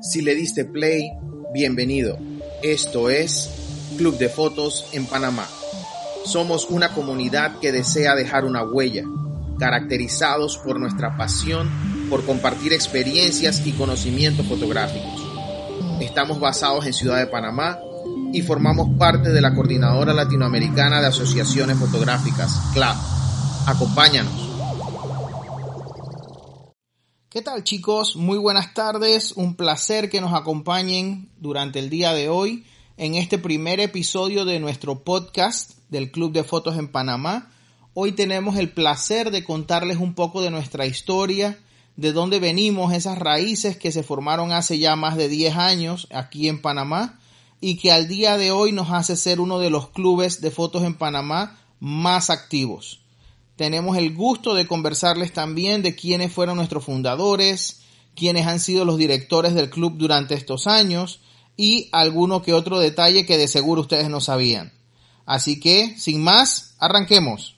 Si le diste play, bienvenido. Esto es Club de Fotos en Panamá. Somos una comunidad que desea dejar una huella, caracterizados por nuestra pasión por compartir experiencias y conocimientos fotográficos. Estamos basados en Ciudad de Panamá y formamos parte de la Coordinadora Latinoamericana de Asociaciones Fotográficas, CLAP. Acompáñanos. ¿Qué tal chicos? Muy buenas tardes. Un placer que nos acompañen durante el día de hoy en este primer episodio de nuestro podcast del Club de Fotos en Panamá. Hoy tenemos el placer de contarles un poco de nuestra historia, de dónde venimos, esas raíces que se formaron hace ya más de 10 años aquí en Panamá y que al día de hoy nos hace ser uno de los clubes de fotos en Panamá más activos. Tenemos el gusto de conversarles también de quiénes fueron nuestros fundadores, quiénes han sido los directores del club durante estos años y alguno que otro detalle que de seguro ustedes no sabían. Así que, sin más, arranquemos.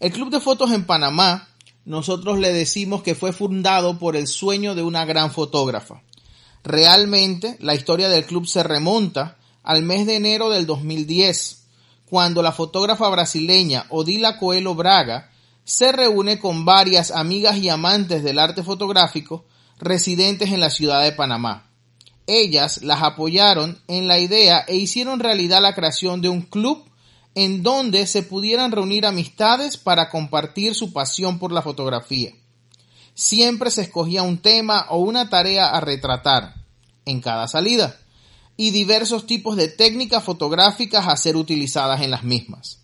El Club de Fotos en Panamá, nosotros le decimos que fue fundado por el sueño de una gran fotógrafa. Realmente, la historia del club se remonta al mes de enero del 2010, cuando la fotógrafa brasileña Odila Coelho Braga se reúne con varias amigas y amantes del arte fotográfico residentes en la ciudad de Panamá. Ellas las apoyaron en la idea e hicieron realidad la creación de un club en donde se pudieran reunir amistades para compartir su pasión por la fotografía. Siempre se escogía un tema o una tarea a retratar en cada salida y diversos tipos de técnicas fotográficas a ser utilizadas en las mismas.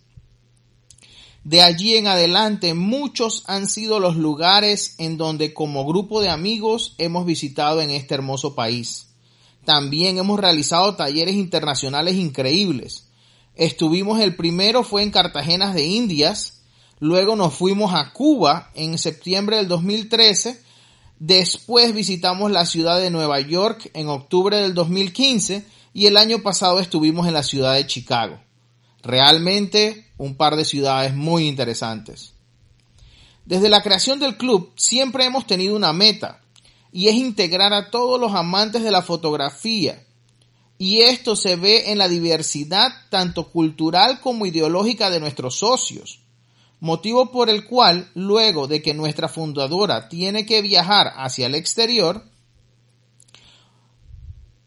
De allí en adelante muchos han sido los lugares en donde como grupo de amigos hemos visitado en este hermoso país. También hemos realizado talleres internacionales increíbles. Estuvimos el primero fue en Cartagena de Indias, luego nos fuimos a Cuba en septiembre del 2013 Después visitamos la ciudad de Nueva York en octubre del 2015 y el año pasado estuvimos en la ciudad de Chicago. Realmente un par de ciudades muy interesantes. Desde la creación del club siempre hemos tenido una meta y es integrar a todos los amantes de la fotografía. Y esto se ve en la diversidad tanto cultural como ideológica de nuestros socios motivo por el cual, luego de que nuestra fundadora tiene que viajar hacia el exterior,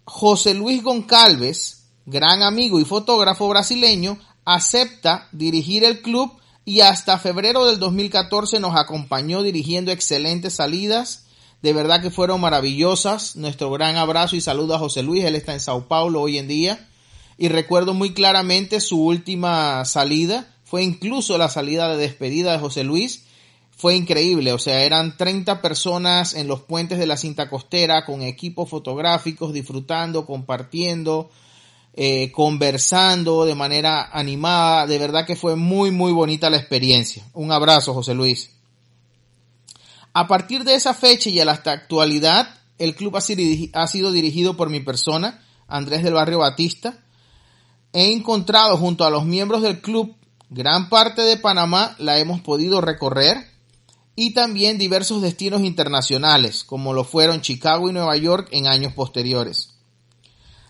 José Luis Goncalves, gran amigo y fotógrafo brasileño, acepta dirigir el club y hasta febrero del 2014 nos acompañó dirigiendo excelentes salidas. De verdad que fueron maravillosas. Nuestro gran abrazo y saludo a José Luis. Él está en Sao Paulo hoy en día. Y recuerdo muy claramente su última salida fue incluso la salida de despedida de José Luis. Fue increíble, o sea, eran 30 personas en los puentes de la cinta costera con equipos fotográficos, disfrutando, compartiendo, eh, conversando de manera animada. De verdad que fue muy, muy bonita la experiencia. Un abrazo, José Luis. A partir de esa fecha y hasta actualidad, el club ha sido dirigido por mi persona, Andrés del Barrio Batista. He encontrado junto a los miembros del club Gran parte de Panamá la hemos podido recorrer y también diversos destinos internacionales, como lo fueron Chicago y Nueva York en años posteriores.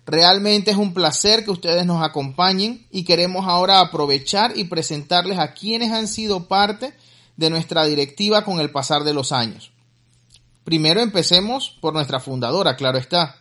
Realmente es un placer que ustedes nos acompañen y queremos ahora aprovechar y presentarles a quienes han sido parte de nuestra directiva con el pasar de los años. Primero empecemos por nuestra fundadora, claro está.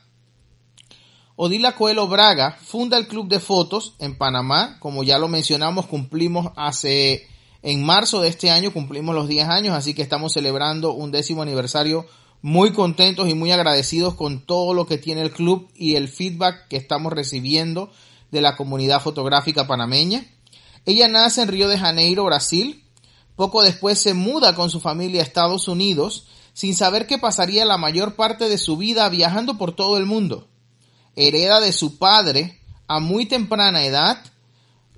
Odila Coelho Braga funda el Club de Fotos en Panamá. Como ya lo mencionamos, cumplimos hace, en marzo de este año, cumplimos los 10 años, así que estamos celebrando un décimo aniversario muy contentos y muy agradecidos con todo lo que tiene el club y el feedback que estamos recibiendo de la comunidad fotográfica panameña. Ella nace en Río de Janeiro, Brasil. Poco después se muda con su familia a Estados Unidos sin saber que pasaría la mayor parte de su vida viajando por todo el mundo. Hereda de su padre a muy temprana edad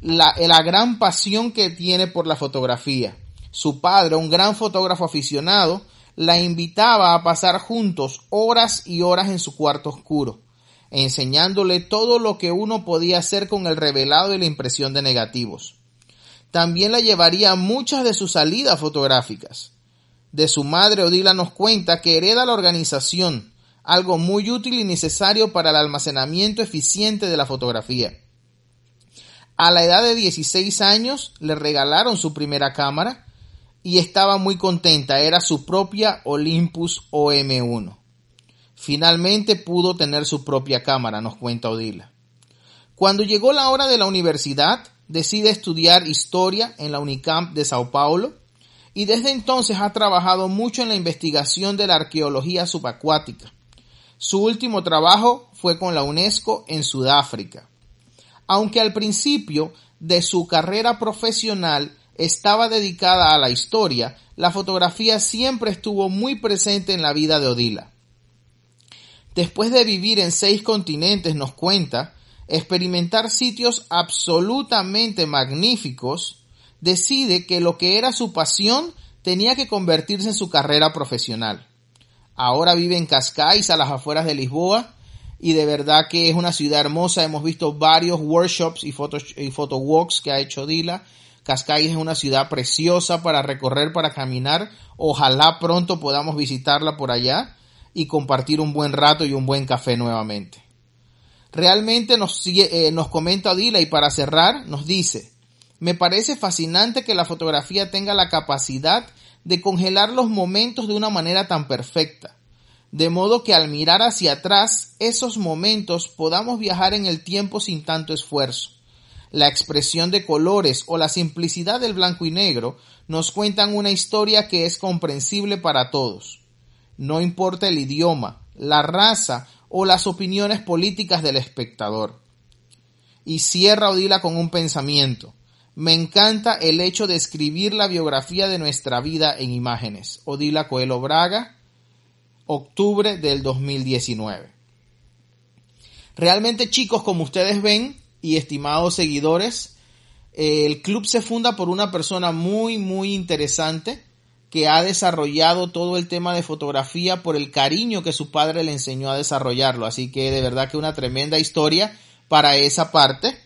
la, la gran pasión que tiene por la fotografía. Su padre, un gran fotógrafo aficionado, la invitaba a pasar juntos horas y horas en su cuarto oscuro, enseñándole todo lo que uno podía hacer con el revelado y la impresión de negativos. También la llevaría a muchas de sus salidas fotográficas. De su madre, Odila nos cuenta que hereda la organización, algo muy útil y necesario para el almacenamiento eficiente de la fotografía. A la edad de 16 años le regalaron su primera cámara y estaba muy contenta, era su propia Olympus OM1. Finalmente pudo tener su propia cámara, nos cuenta Odila. Cuando llegó la hora de la universidad, decide estudiar historia en la Unicamp de Sao Paulo y desde entonces ha trabajado mucho en la investigación de la arqueología subacuática. Su último trabajo fue con la UNESCO en Sudáfrica. Aunque al principio de su carrera profesional estaba dedicada a la historia, la fotografía siempre estuvo muy presente en la vida de Odila. Después de vivir en seis continentes, nos cuenta, experimentar sitios absolutamente magníficos, decide que lo que era su pasión tenía que convertirse en su carrera profesional. Ahora vive en Cascais, a las afueras de Lisboa, y de verdad que es una ciudad hermosa. Hemos visto varios workshops y photo, walks que ha hecho Dila. Cascais es una ciudad preciosa para recorrer, para caminar. Ojalá pronto podamos visitarla por allá y compartir un buen rato y un buen café nuevamente. Realmente nos, eh, nos comenta Dila y para cerrar nos dice, me parece fascinante que la fotografía tenga la capacidad de congelar los momentos de una manera tan perfecta de modo que al mirar hacia atrás esos momentos podamos viajar en el tiempo sin tanto esfuerzo. La expresión de colores o la simplicidad del blanco y negro nos cuentan una historia que es comprensible para todos. No importa el idioma, la raza o las opiniones políticas del espectador. Y cierra Odila con un pensamiento. Me encanta el hecho de escribir la biografía de nuestra vida en imágenes. Odila Coelho Braga, octubre del 2019. Realmente chicos, como ustedes ven y estimados seguidores, el club se funda por una persona muy, muy interesante que ha desarrollado todo el tema de fotografía por el cariño que su padre le enseñó a desarrollarlo. Así que de verdad que una tremenda historia para esa parte.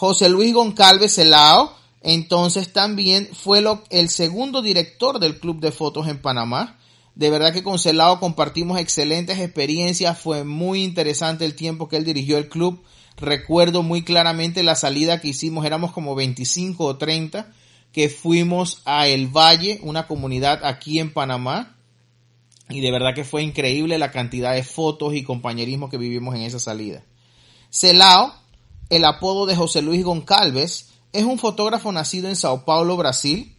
José Luis Goncalves Celao, entonces también fue el segundo director del Club de Fotos en Panamá. De verdad que con Celao compartimos excelentes experiencias. Fue muy interesante el tiempo que él dirigió el club. Recuerdo muy claramente la salida que hicimos. Éramos como 25 o 30 que fuimos a El Valle, una comunidad aquí en Panamá. Y de verdad que fue increíble la cantidad de fotos y compañerismo que vivimos en esa salida. Celao, el apodo de José Luis Goncalves, es un fotógrafo nacido en Sao Paulo, Brasil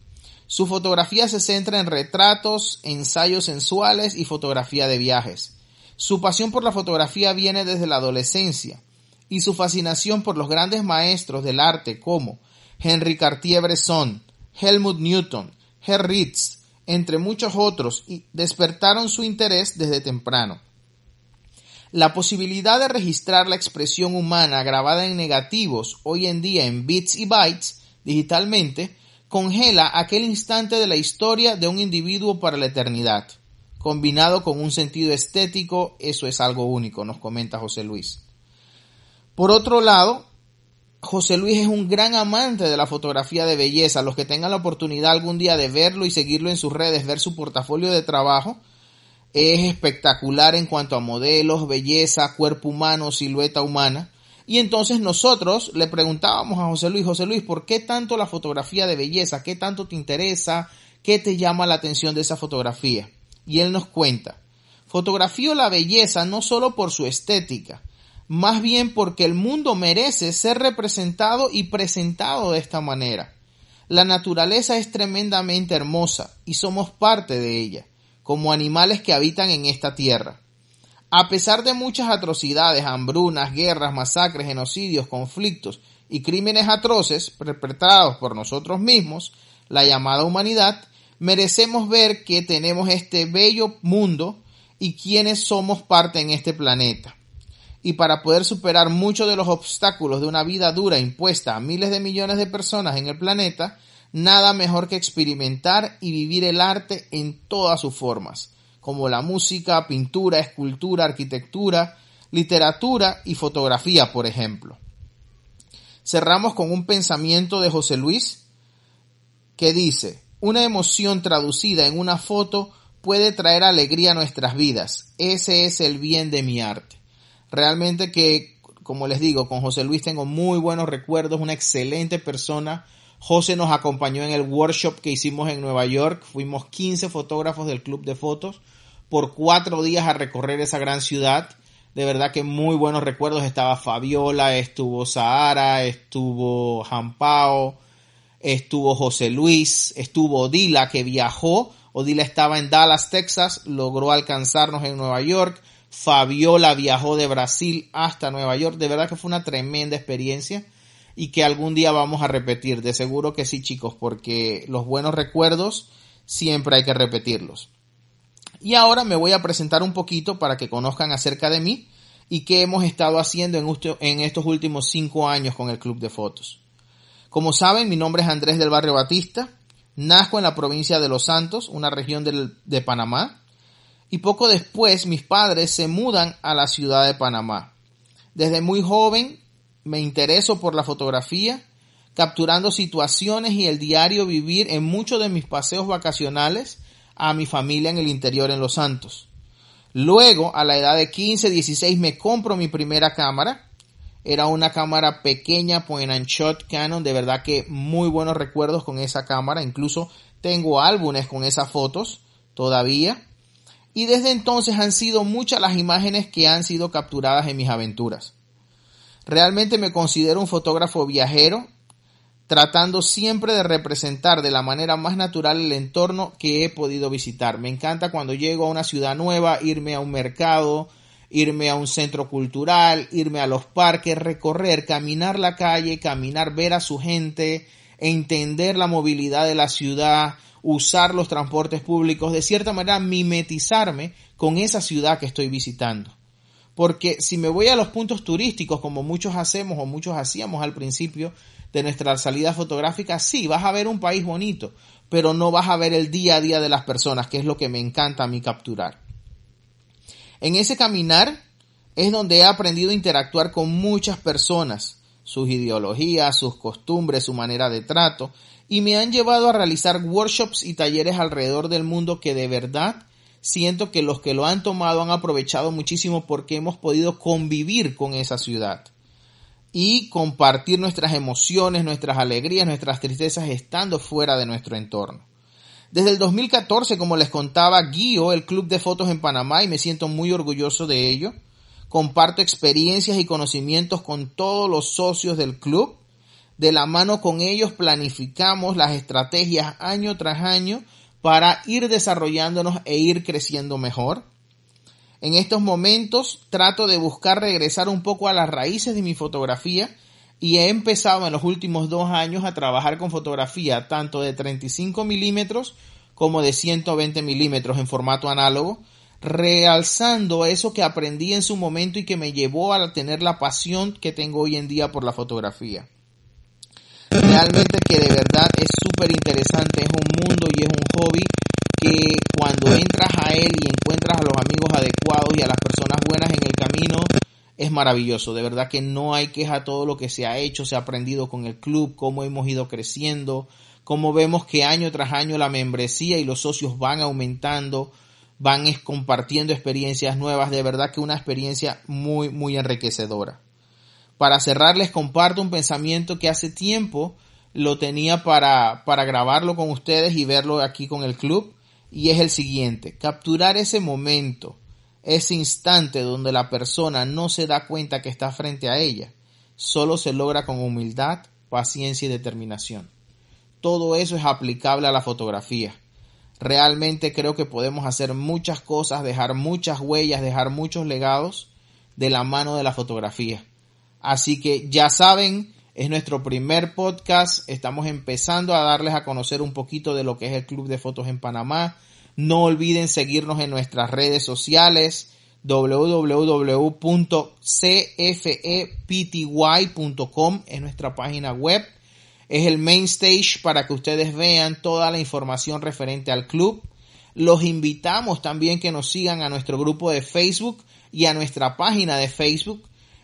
su fotografía se centra en retratos, ensayos sensuales y fotografía de viajes. Su pasión por la fotografía viene desde la adolescencia y su fascinación por los grandes maestros del arte como Henri Cartier-Bresson, Helmut Newton, Herr Ritz, entre muchos otros, despertaron su interés desde temprano. La posibilidad de registrar la expresión humana grabada en negativos hoy en día en bits y bytes digitalmente congela aquel instante de la historia de un individuo para la eternidad. Combinado con un sentido estético, eso es algo único, nos comenta José Luis. Por otro lado, José Luis es un gran amante de la fotografía de belleza. Los que tengan la oportunidad algún día de verlo y seguirlo en sus redes, ver su portafolio de trabajo, es espectacular en cuanto a modelos, belleza, cuerpo humano, silueta humana. Y entonces nosotros le preguntábamos a José Luis, José Luis, ¿por qué tanto la fotografía de belleza? ¿Qué tanto te interesa? ¿Qué te llama la atención de esa fotografía? Y él nos cuenta, fotografío la belleza no solo por su estética, más bien porque el mundo merece ser representado y presentado de esta manera. La naturaleza es tremendamente hermosa y somos parte de ella, como animales que habitan en esta tierra. A pesar de muchas atrocidades, hambrunas, guerras, masacres, genocidios, conflictos y crímenes atroces perpetrados por nosotros mismos, la llamada humanidad merecemos ver que tenemos este bello mundo y quienes somos parte en este planeta. Y para poder superar muchos de los obstáculos de una vida dura impuesta a miles de millones de personas en el planeta, nada mejor que experimentar y vivir el arte en todas sus formas, como la música, pintura, escultura, arquitectura, literatura y fotografía, por ejemplo. Cerramos con un pensamiento de José Luis que dice, una emoción traducida en una foto puede traer alegría a nuestras vidas. Ese es el bien de mi arte. Realmente que, como les digo, con José Luis tengo muy buenos recuerdos, una excelente persona. José nos acompañó en el workshop que hicimos en Nueva York. Fuimos 15 fotógrafos del club de fotos por cuatro días a recorrer esa gran ciudad de verdad que muy buenos recuerdos. Estaba Fabiola, estuvo Sahara, estuvo Jampao, estuvo José Luis, estuvo Odila que viajó. Odila estaba en Dallas, Texas, logró alcanzarnos en Nueva York. Fabiola viajó de Brasil hasta Nueva York. De verdad que fue una tremenda experiencia y que algún día vamos a repetir. De seguro que sí, chicos, porque los buenos recuerdos siempre hay que repetirlos. Y ahora me voy a presentar un poquito para que conozcan acerca de mí y qué hemos estado haciendo en, estos últimos cinco años con el Club de Fotos. Como saben, mi nombre es Andrés del Barrio Batista, nazco en la provincia de Los Santos, una región de Panamá, y poco después mis padres se mudan a la ciudad de Panamá. Desde muy joven me intereso por la fotografía, capturando situaciones y el diario vivir en muchos de mis paseos vacacionales a mi familia en el interior en Los Santos. Luego, a la edad de 15, 16, me compro mi primera cámara. Era una cámara pequeña, point and shot Canon. De verdad que muy buenos recuerdos con esa cámara. Incluso tengo álbumes con esas fotos todavía. Y desde entonces han sido muchas las imágenes que han sido capturadas en mis aventuras. Realmente me considero un fotógrafo viajero tratando siempre de representar de la manera más natural el entorno que he podido visitar. Me encanta cuando llego a una ciudad nueva, irme a un mercado, irme a un centro cultural, irme a los parques, recorrer, caminar la calle, caminar, ver a su gente, entender la movilidad de la ciudad, usar los transportes públicos, de cierta manera mimetizarme con esa ciudad que estoy visitando. Porque si me voy a los puntos turísticos, como muchos hacemos o muchos hacíamos al principio, de nuestra salida fotográfica, sí, vas a ver un país bonito, pero no vas a ver el día a día de las personas, que es lo que me encanta a mí capturar. En ese caminar es donde he aprendido a interactuar con muchas personas, sus ideologías, sus costumbres, su manera de trato, y me han llevado a realizar workshops y talleres alrededor del mundo que de verdad siento que los que lo han tomado han aprovechado muchísimo porque hemos podido convivir con esa ciudad y compartir nuestras emociones, nuestras alegrías, nuestras tristezas estando fuera de nuestro entorno. Desde el 2014, como les contaba, guío el Club de Fotos en Panamá y me siento muy orgulloso de ello. Comparto experiencias y conocimientos con todos los socios del club. De la mano con ellos planificamos las estrategias año tras año para ir desarrollándonos e ir creciendo mejor. En estos momentos trato de buscar regresar un poco a las raíces de mi fotografía y he empezado en los últimos dos años a trabajar con fotografía tanto de 35 milímetros como de 120 milímetros en formato análogo, realzando eso que aprendí en su momento y que me llevó a tener la pasión que tengo hoy en día por la fotografía. Realmente que de verdad es súper interesante, es un mundo y es un hobby que cuando entras a él y encuentras a los amigos adecuados y a las personas buenas en el camino, es maravilloso. De verdad que no hay queja todo lo que se ha hecho, se ha aprendido con el club, cómo hemos ido creciendo, cómo vemos que año tras año la membresía y los socios van aumentando, van compartiendo experiencias nuevas. De verdad que una experiencia muy, muy enriquecedora. Para cerrar, les comparto un pensamiento que hace tiempo lo tenía para, para grabarlo con ustedes y verlo aquí con el club y es el siguiente, capturar ese momento, ese instante donde la persona no se da cuenta que está frente a ella, solo se logra con humildad, paciencia y determinación. Todo eso es aplicable a la fotografía. Realmente creo que podemos hacer muchas cosas, dejar muchas huellas, dejar muchos legados de la mano de la fotografía. Así que ya saben, Es nuestro primer podcast. Estamos empezando a darles a conocer un poquito de lo que es el Club de Fotos en Panamá. No olviden seguirnos en nuestras redes sociales www.cfepty.com es nuestra página web. Es el main stage para que ustedes vean toda la información referente al club. Los invitamos también que nos sigan a nuestro grupo de Facebook y a nuestra página de Facebook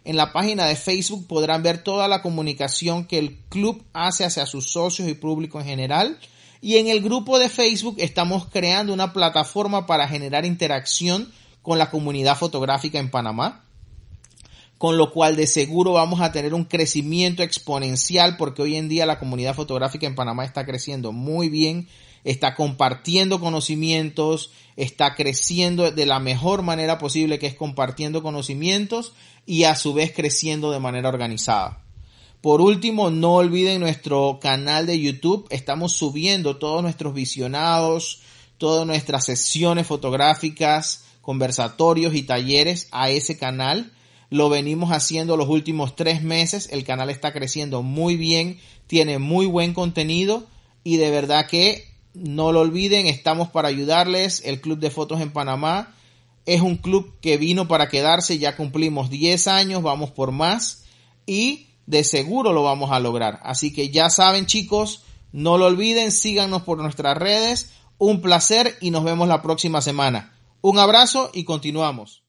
en la página de Facebook podrán ver toda la comunicación que el club hace hacia sus socios y público en general. Y en el grupo de Facebook estamos creando una plataforma para generar interacción con la comunidad fotográfica en Panamá. Con lo cual de seguro vamos a tener un crecimiento exponencial porque hoy en día la comunidad fotográfica en Panamá está creciendo muy bien está compartiendo conocimientos, está creciendo de la mejor manera posible que es compartiendo conocimientos y a su vez creciendo de manera organizada. Por último, no olviden nuestro canal de YouTube. Estamos subiendo todos nuestros visionados, todas nuestras sesiones fotográficas, conversatorios y talleres a ese canal. Lo venimos haciendo los últimos tres meses. El canal está creciendo muy bien, tiene muy buen contenido y de verdad que no lo olviden, estamos para ayudarles. El Club de Fotos en Panamá es un club que vino para quedarse, ya cumplimos 10 años, vamos por más y de seguro lo vamos a lograr. Así que ya saben chicos, no lo olviden, síganos por nuestras redes. Un placer y nos vemos la próxima semana. Un abrazo y continuamos.